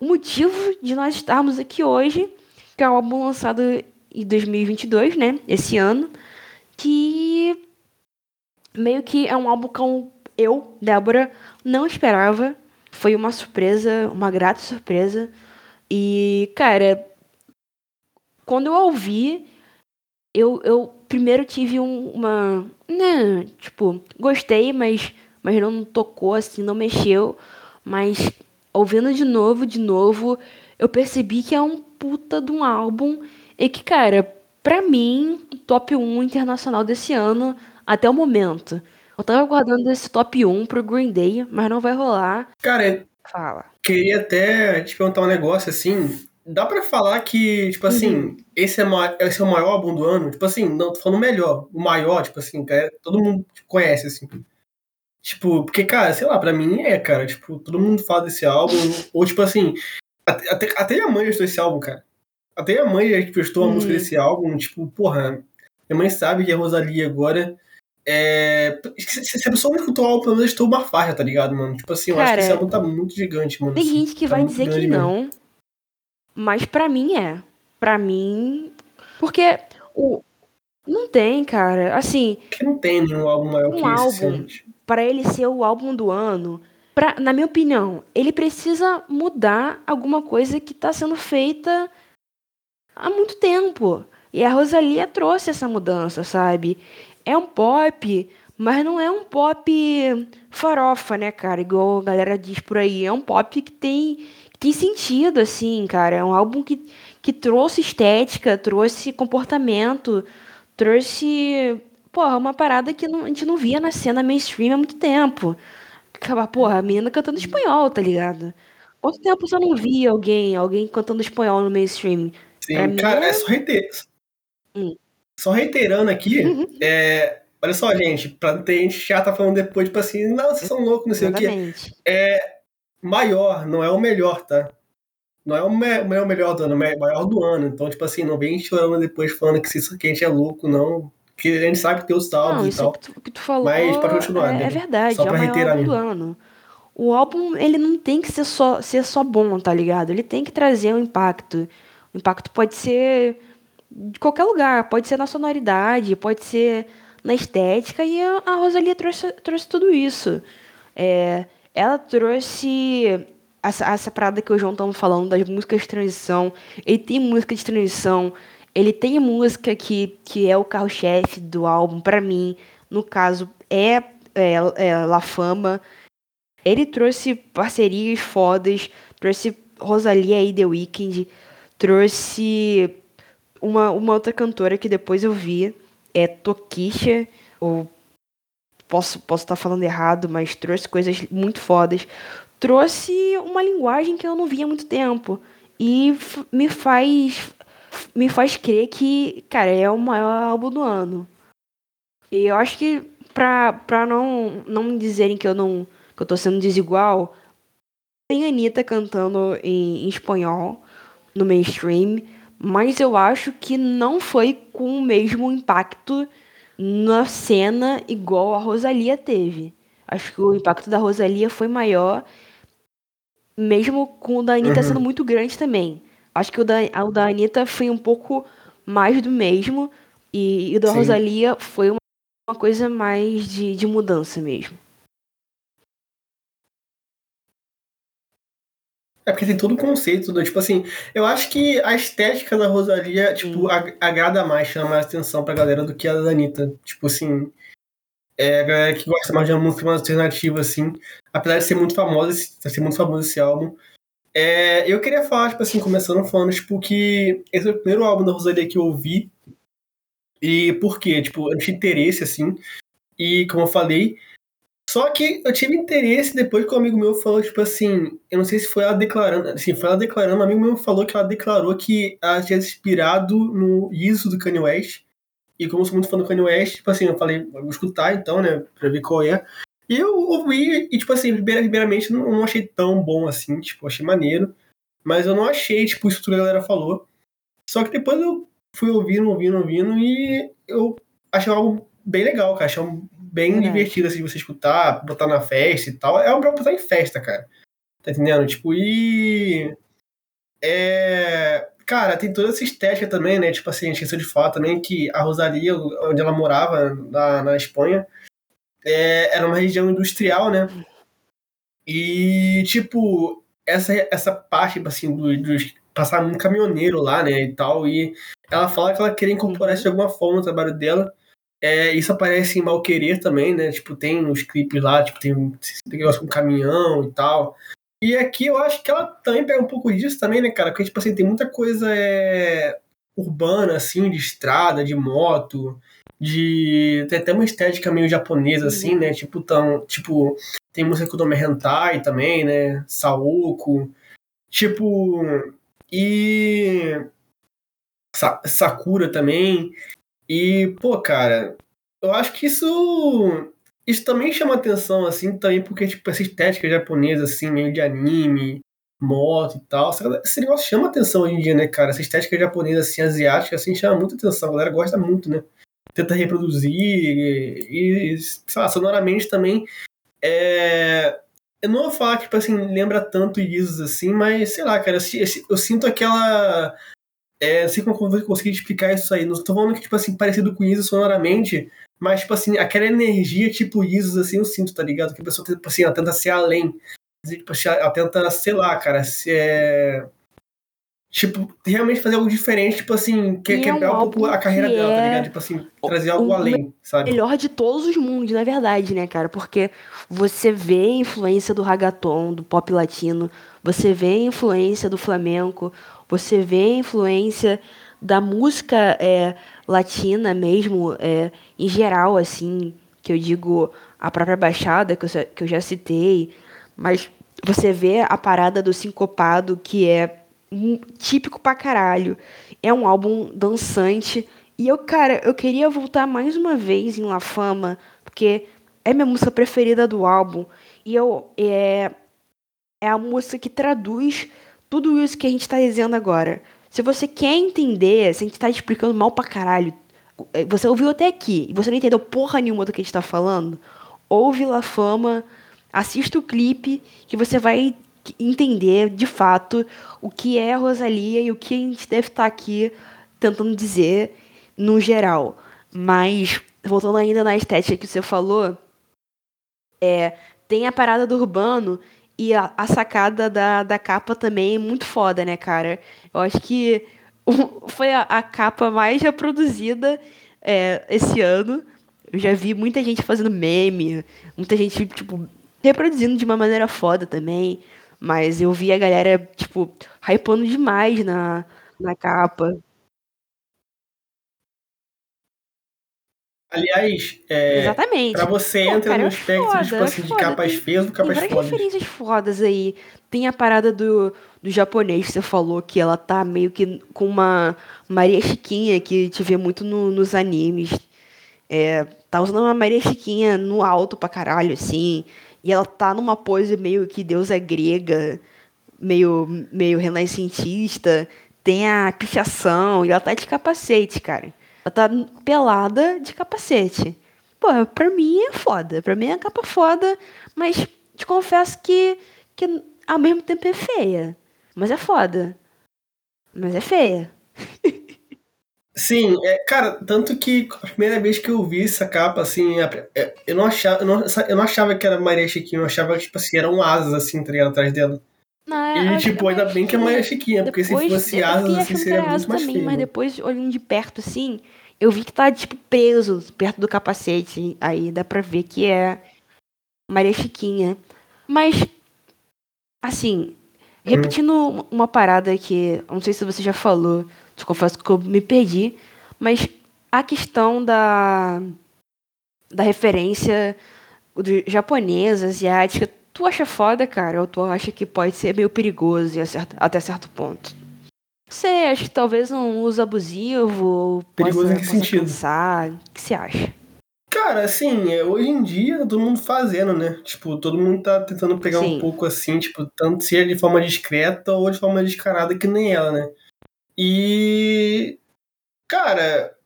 o motivo de nós estarmos aqui hoje. Que é o álbum lançado em 2022, né? Esse ano. Que meio que é um álbum que eu, Débora, não esperava. Foi uma surpresa, uma grata surpresa. E, cara, quando eu ouvi, eu, eu primeiro tive um- uma. Né, tipo, gostei, mas, mas não tocou, assim, não mexeu. Mas ouvindo de novo, de novo, eu percebi que é um puta de um álbum. E que, cara, pra mim, top 1 internacional desse ano até o momento. Eu tava guardando esse top 1 pro Green Day, mas não vai rolar. Cara, Fala. queria até te perguntar um negócio assim. Dá pra falar que, tipo assim, Uhum. esse, é esse é o maior álbum do ano? Tipo assim, não tô falando melhor, o maior, tipo assim, que é- todo mundo conhece, assim. Tipo, porque, cara, sei lá, pra mim é, cara, tipo, todo mundo fala desse álbum, ou tipo assim, até, até, até minha mãe gostou desse álbum, cara. Até minha mãe já prestou a Uhum. música desse álbum, tipo, porra, minha mãe sabe que é Rosalia agora. É. A pessoa não escutou o menos escutou uma faixa, tá ligado, mano? Tipo assim, eu acho que Cara, esse álbum tá muito gigante, mano. Tem assim, gente que tá vai dizer que grande não, mas pra mim é. Pra mim. Porque o. Não tem, cara. Assim, Porque não tem nenhum álbum maior Um que esse. álbum. assim. pra ele ser o álbum do ano, pra, na minha opinião, ele precisa mudar alguma coisa que tá sendo feita há muito tempo. E a Rosalia trouxe essa mudança, sabe? É um pop, mas não é um pop farofa, né, cara? Igual a galera diz por aí. É um pop que tem, que tem sentido, assim, cara. É um álbum que, que trouxe estética, trouxe comportamento, trouxe. Porra, uma parada que não- a gente não via na cena mainstream há muito tempo. Porra, a menina cantando espanhol, tá ligado? Quanto tempo você não via alguém, alguém cantando espanhol no mainstream? Sim, Pra cara, é- é só reiter... Hum. Só reiterando aqui, Uhum. é... olha só, gente, pra ter gente chata falando depois, tipo assim, não, vocês são loucos, não sei o quê. Exatamente. Maior, não é o melhor, tá? Não é o me- não é o melhor do ano, é o maior do ano. Então, tipo assim, não vem chorando depois falando que isso que a gente é louco, não. Que a gente sabe que tem os Não, álbuns e tal. tu, que tu falou Mas pode continuar, é, né? é verdade, Só é o pra maior reiterar álbum do ano. O álbum, ele não tem que ser só, ser só bom, tá ligado? Ele tem que trazer um impacto. O impacto pode ser de qualquer lugar, pode ser na sonoridade, pode ser na estética, e a, Rosalia trouxe, trouxe tudo isso. É, ela trouxe essa, essa parada que o João estava falando das músicas de transição. Ele tem música de transição, ele tem música que, que é o carro-chefe do álbum, pra mim. No caso, é, é, é La Fama. Ele trouxe parcerias fodas, trouxe Rosalia e The Weeknd, trouxe uma, uma outra cantora que depois eu vi, é Tokisha, ou posso posso estar falando errado, mas trouxe coisas muito fodas. Trouxe uma linguagem que eu não via há muito tempo e me faz me faz crer que, cara, é o maior álbum do ano. E eu acho que pra, pra não, não me dizerem que eu não que eu tô sendo desigual, tem Anitta cantando em, em espanhol no mainstream, mas eu acho que não foi com o mesmo impacto na cena igual a Rosalia teve. Acho que o impacto da Rosalia foi maior, mesmo com o da Anitta Uhum. sendo muito grande também. Acho que o da, o da Anitta foi um pouco mais do mesmo. E, e da Sim. Rosalia foi uma, uma coisa mais de, de mudança mesmo. É porque tem todo o conceito, do, tipo assim, eu acho que a estética da Rosalia, tipo, ag- agrada mais, chama mais atenção pra galera do que a da Anitta. Tipo assim, é a galera que gosta mais de uma música mais alternativa, assim, apesar de ser muito famosa, ser muito famoso esse álbum. É, eu queria falar, tipo assim, começando falando, tipo, que esse é o primeiro álbum da Rosalia que eu ouvi. E por quê? Tipo, eu tinha interesse, assim, e como eu falei, só que eu tive interesse depois que um amigo meu falou, tipo assim, eu não sei se foi ela declarando, assim, foi ela declarando, um amigo meu falou que ela declarou que ela tinha se inspirado no ISO do Kanye West. E como eu sou muito fã do Kanye West, tipo assim, eu falei, vou escutar então, né, pra ver qual é. E eu ouvi, e tipo assim, primeira- primeiramente, não, não achei tão bom assim, tipo, achei maneiro. Mas eu não achei, tipo, isso que a galera falou. Só que depois eu fui ouvindo, ouvindo, ouvindo, e eu achei algo bem legal, cara. Achei um bem Verdade. divertido, assim, de você escutar, botar na festa e tal. É um pra botar em festa, cara. Tá entendendo? Tipo, e. É. Cara, tem toda essa estética também, né? Tipo assim, a gente esqueceu de falar também que a Rosalia, onde ela morava, na, na Espanha, é, era uma região industrial, né? E, tipo, essa, essa parte, tipo assim, do, dos passar um caminhoneiro lá, né, e tal, e ela fala que ela queria incorporar isso de alguma forma no trabalho dela. É, isso aparece em Mal Querer também, né? Tipo, tem os clipes lá, tipo, tem um negócio com caminhão e tal. E aqui eu acho que ela também pega um pouco disso também, né, cara? Porque, tipo assim, tem muita coisa é, urbana, assim, de estrada, de moto, de. Tem até uma estética meio japonesa, assim, né? Tipo, tão, tipo tem música com o nome Hentai também, né? Saoko. Tipo. E. Sa- Sakura também. E, pô, cara, eu acho que isso. Isso também chama atenção, assim, também porque, tipo, essa estética japonesa, assim, meio de anime, moto e tal. Esse negócio chama atenção hoje em dia, né, cara? Essa estética japonesa, assim, asiática, assim, chama muita atenção. A galera gosta muito, né? Tenta reproduzir e, e sei lá, sonoramente também. É... Eu não vou falar que, tipo assim, lembra tanto Isis assim, mas sei lá, cara, eu, eu sinto aquela. É, não sei como eu vou conseguir explicar isso aí. Não tô falando que, tipo assim, parecido com Isis sonoramente, mas, tipo assim, aquela energia tipo Isis, assim, eu sinto, tá ligado? Que a pessoa, tipo assim, ela tenta ser além. Tipo, assim, ela tenta, sei lá, cara, se é. Tipo, realmente fazer algo diferente, tipo assim, que, E é um quebrar um pouco a carreira que dela, tá é ligado? Tipo assim, trazer algo o além, sabe? melhor de todos os mundos, na verdade, né, cara? Porque você vê a influência do reggaeton, do pop latino, você vê a influência do flamenco, você vê a influência da música é, latina mesmo, é, em geral, assim, que eu digo a própria Baixada, que eu, já- que eu já citei, mas você vê a parada do sincopado, que é típico pra caralho. É um álbum dançante. E eu, cara, eu queria voltar mais uma vez em La Fama, porque é minha música preferida do álbum. E eu é, é a música que traduz tudo isso que a gente tá dizendo agora. Se você quer entender, se a gente tá explicando mal pra caralho, eh, você ouviu até aqui e você não entendeu porra nenhuma do que a gente tá falando, ouve La Fama, assista o clipe que você vai entender de fato o que é a Rosalia e o que a gente deve estar aqui tentando dizer no geral. Mas, voltando ainda na estética que você falou, é, tem a parada do urbano e a, a sacada da, da capa também é muito foda, né, cara? Eu acho que foi a, a capa mais reproduzida é, esse ano. Eu já vi muita gente fazendo meme, muita gente, tipo, reproduzindo de uma maneira foda também. Mas eu vi a galera, tipo, hypando demais na, na capa. Aliás, é, Exatamente. pra você Pô, entra cara, no espectro foda, tipo eu assim, de foda. capas Tem- feias do Tem capas várias fodas. referências fodas aí. Tem a parada do, do japonês que você falou, que ela tá meio que com uma Maria Chiquinha, que te vê muito no- nos animes. É, tá usando uma Maria Chiquinha no alto pra caralho, assim. E ela tá numa pose meio que deusa grega, meio, meio renascentista. Tem a pichação, e ela tá de capacete, cara. Ela tá pelada de capacete. Pô, pra mim é foda. Pra mim é capa foda, mas te confesso que, que ao mesmo tempo é feia. Mas é foda. Mas é feia. Sim, é, cara, tanto que a primeira vez que eu vi essa capa, assim, é, eu não achava, eu não, eu não achava que era Maria Chiquinha, eu achava que, tipo assim, eram asas, assim, tá atrás dela. Não, e, tipo, ainda bem que é Maria Chiquinha, porque se fosse asas, assim, seria muito mais também, feio. Mas depois, olhando de perto, assim, eu vi que tá, tipo, preso perto do capacete, aí dá pra ver que é Maria Chiquinha. Mas, assim, repetindo hum. uma parada que, não sei se você já falou, te confesso que eu me perdi, mas a questão da, da referência do japonesa, asiática, tu acha foda, cara? Ou tu acha que pode ser meio perigoso até certo ponto? Você acha que talvez um uso abusivo? Perigoso possa, em que sentido? Cansar? O que você acha? Cara, assim, é, hoje em dia todo mundo fazendo, né? Tipo, todo mundo tá tentando pegar Sim. um pouco assim, tipo, tanto seja de forma discreta ou de forma descarada que nem ela, né? E. Cara,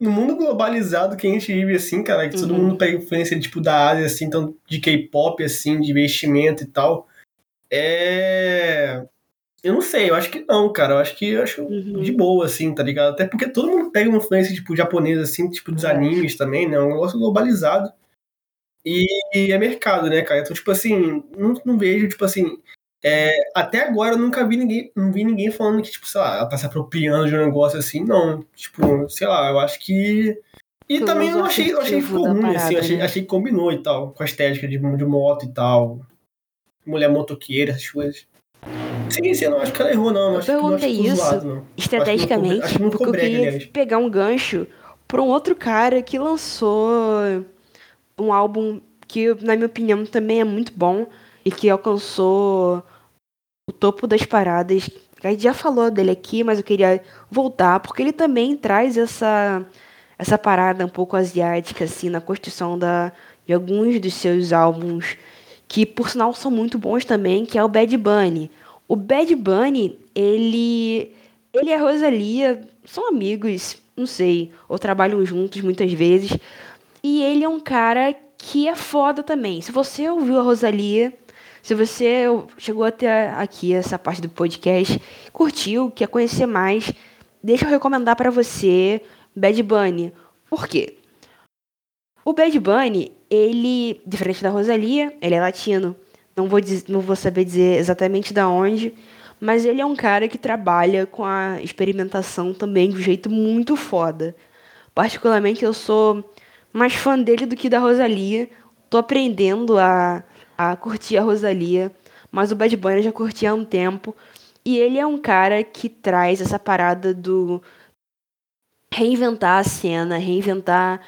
no mundo globalizado que a gente vive assim, cara, que uhum. todo mundo pega influência, tipo, da Ásia, assim, então, de K-pop, assim, de investimento e tal. É. Eu não sei, eu acho que não, cara. Eu acho que eu acho uhum. de boa, assim, tá ligado? Até porque todo mundo pega uma influência, tipo, japonesa, assim, tipo, dos é. animes também, né? É um negócio globalizado. E é mercado, né, cara? Então, tipo assim, não, não vejo, tipo assim. É, até agora eu nunca vi ninguém, não vi ninguém falando que, tipo, sei lá, ela tá se apropriando de um negócio assim, não. Tipo, sei lá, eu acho que. E também eu achei, eu achei que ficou ruim, parada, assim, achei, né? achei que combinou e tal, com a estética de, de moto e tal. Mulher motoqueira, essas coisas. Sim, sim, eu não acho que ela errou, não. Eu perguntei isso zoado, estrategicamente acho que não, acho que porque brega, eu queria aliás. pegar um gancho para um outro cara que lançou um álbum que, na minha opinião, também é muito bom e que alcançou o topo das paradas. A gente já falou dele aqui, mas eu queria voltar, porque ele também traz essa, essa parada um pouco asiática, assim, na construção da, de alguns dos seus álbuns, que por sinal são muito bons também, que é o Bad Bunny. O Bad Bunny, ele, ele e a Rosalia são amigos, não sei, ou trabalham juntos muitas vezes. E ele é um cara que é foda também. Se você ouviu a Rosalia, se você chegou até aqui essa parte do podcast, curtiu, quer conhecer mais, deixa eu recomendar para você Bad Bunny. Por quê? O Bad Bunny, ele, diferente da Rosalia, ele é latino. Não vou, dizer, não vou saber dizer exatamente da onde, mas ele é um cara que trabalha com a experimentação também de um jeito muito foda. Particularmente eu sou mais fã dele do que da Rosalia. Tô aprendendo a, a curtir a Rosalia, mas o Bad Bunny eu já curtia há um tempo. E ele é um cara que traz essa parada do reinventar a cena, reinventar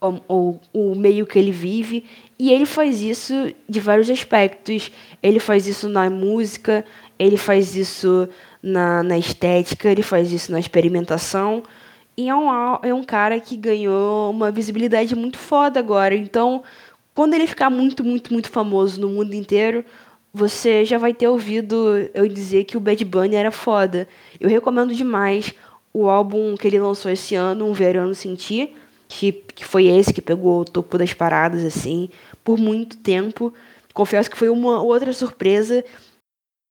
o, o, o meio que ele vive e ele faz isso de vários aspectos. Ele faz isso na música, ele faz isso na, na estética, ele faz isso na experimentação. E é um, é um cara que ganhou uma visibilidade muito foda agora. Então, quando ele ficar muito, muito, muito famoso no mundo inteiro, você já vai ter ouvido eu dizer que o Bad Bunny era foda. Eu recomendo demais o álbum que ele lançou esse ano, Um Verano Sentir que, que foi esse que pegou o topo das paradas, assim, por muito tempo. Confesso que foi uma outra surpresa,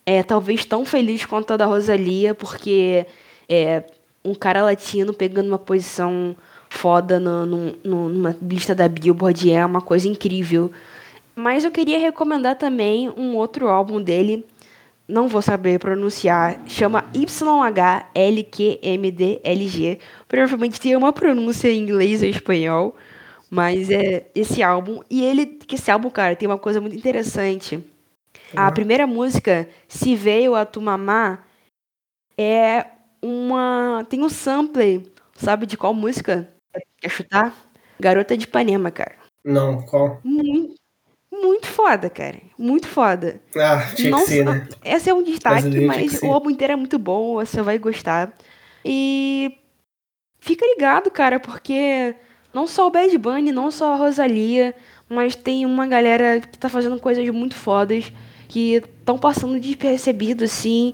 é, talvez tão feliz quanto a da Rosalia, porque é, um cara latino pegando uma posição foda no, no, no, numa lista da Billboard é uma coisa incrível. Mas eu queria recomendar também um outro álbum dele, não vou saber pronunciar, chama YHLQMDLG. Provavelmente tem uma pronúncia em inglês ou espanhol, mas é esse álbum. E ele, que esse álbum, cara, tem uma coisa muito interessante. A primeira música, Se Veio a Tu Mamá, é uma. Tem um sample, sabe de qual música? Quer chutar? Garota de Ipanema, cara. Não, qual? Muito, muito foda, cara. Muito foda. Ah, tinha Não, que ser, né? Esse é um destaque, mas o álbum inteiro é muito bom, você vai gostar. E fica ligado, cara, porque não só o Bad Bunny, não só a Rosalia, mas tem uma galera que tá fazendo coisas muito fodas, que estão passando despercebido, assim.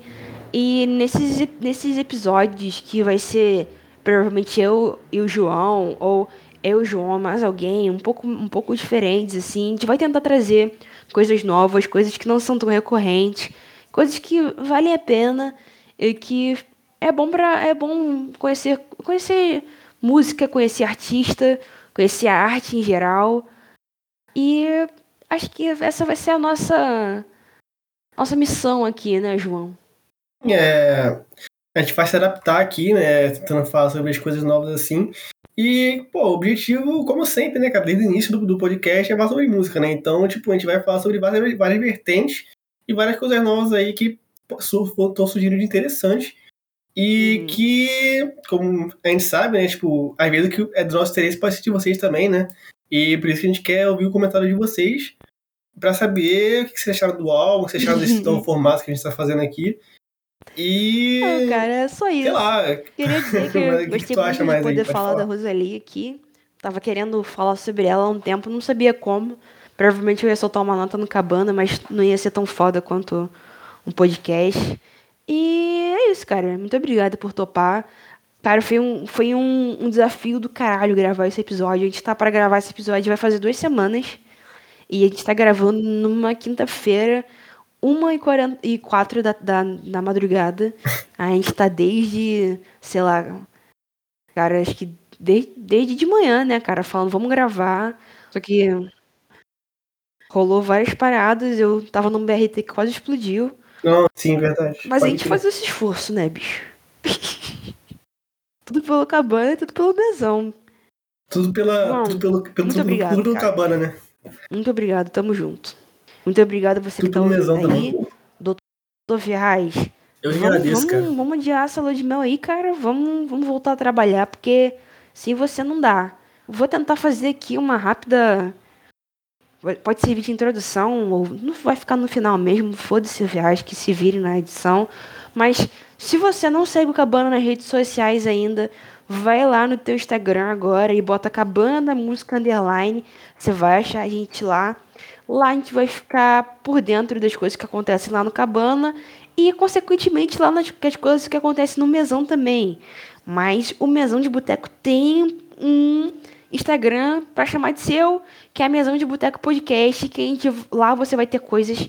E nesses, nesses episódios que vai ser provavelmente eu e o João, ou eu, João, mais alguém, um pouco, um pouco diferentes, assim. A gente vai tentar trazer coisas novas, coisas que não são tão recorrentes, coisas que valem a pena e que é bom para é bom conhecer conhecer música, conhecer artista, conhecer a arte em geral. E acho que essa vai ser a nossa nossa missão aqui, né, João? É, a gente vai se adaptar aqui, né, tentando falar sobre as coisas novas assim. E, pô, o objetivo, como sempre, né, cara, desde o início do, do podcast é falar sobre música, né? Então, tipo, a gente vai falar sobre várias, várias vertentes e várias coisas novas aí que estão surgindo de interessante. E uhum. que, como a gente sabe, né, tipo, às vezes que é do nosso interesse pode ser de vocês também, né? E por isso que a gente quer ouvir o comentário de vocês para saber o que vocês acharam do álbum, o que vocês acharam desse novo formato que a gente está fazendo aqui. E. Não, cara, é só isso. Sei lá. Queria dizer que eu gostei que muito de poder falar, falar da Rosalie aqui. Tava querendo falar sobre ela há um tempo, não sabia como. Provavelmente eu ia soltar uma nota no Cabana, mas não ia ser tão foda quanto um podcast. E é isso, cara. Muito obrigada por topar. Cara, foi um, foi um, um desafio do caralho gravar esse episódio. A gente tá para gravar esse episódio vai fazer duas semanas. E a gente tá gravando numa quinta-feira, uma e quatro da, da, da madrugada. A gente tá desde, sei lá, cara, acho que desde, desde de manhã, né, cara, falando, vamos gravar. Só que rolou várias paradas, eu tava num BRT que quase explodiu. Não, sim, verdade. Mas Pode a gente faz esse esforço, né, bicho? tudo pelo cabana e tudo pelo mesão. Tudo pela. tudo pelo, pelo, muito tudo, obrigado, tudo pelo cabana, né? Muito obrigado, tamo junto. Muito obrigado a você tudo que tá ouvindo aí. Também. Doutor Ferraz. Eu vamos, agradeço, vamos, cara. Vamos adiar essa lua de mel aí, cara. Vamos, vamos voltar a trabalhar, porque sem você não dá. Vou tentar fazer aqui uma rápida Pode servir de introdução, ou não vai ficar no final mesmo, foda-se viagem, que se vire na edição. Mas se você não segue o Cabana nas redes sociais ainda, vai lá no teu Instagram agora e bota Cabana da Música Underline. Você vai achar a gente lá. Lá a gente vai ficar por dentro das coisas que acontecem lá no Cabana e, consequentemente, lá nas coisas que acontecem no Mesão também. Mas o Mesão de Boteco tem um Instagram para chamar de seu, que é a Mesão de Boteco Podcast, que a gente, lá você vai ter coisas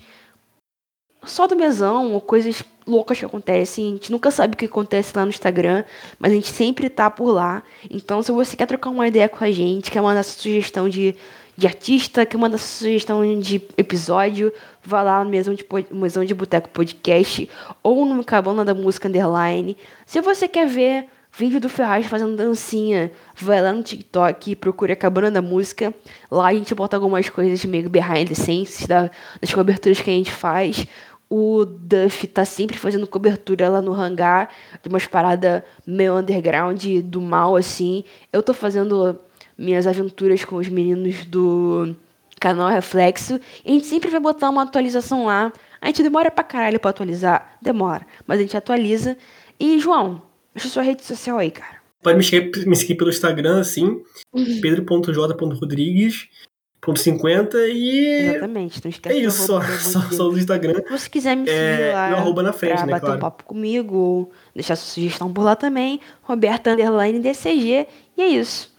só do mesão, ou coisas loucas que acontecem. A gente nunca sabe o que acontece lá no Instagram, mas a gente sempre tá por lá. Então, se você quer trocar uma ideia com a gente, quer mandar sugestão de, de artista, quer mandar sugestão de episódio, vá lá no Mesão de, mesão de Boteco Podcast ou no Cabana da Música Underline. Se você quer ver Vídeo do Ferraz fazendo dancinha. Vai lá no TikTok, procura a Cabana da Música. Lá a gente bota algumas coisas meio behind the scenes da, das coberturas que a gente faz. O Duff tá sempre fazendo cobertura lá no hangar de umas paradas meio underground, do mal, assim. Eu tô fazendo minhas aventuras com os meninos do canal Reflexo. E a gente sempre vai botar uma atualização lá. A gente demora pra caralho pra atualizar. Demora. Mas a gente atualiza. E, João, Deixa sua rede social aí, cara. Pode me seguir, me seguir pelo Instagram, assim, uhum. pedro.j.rodrigues.50 e. Exatamente, não esquece É isso, só, só, só, no Instagram. Se você quiser me seguir é, lá. Meu arroba na frente, pra né? bater claro. um papo comigo, ou deixar sua sugestão por lá também. Roberta Underline DCG. E é isso.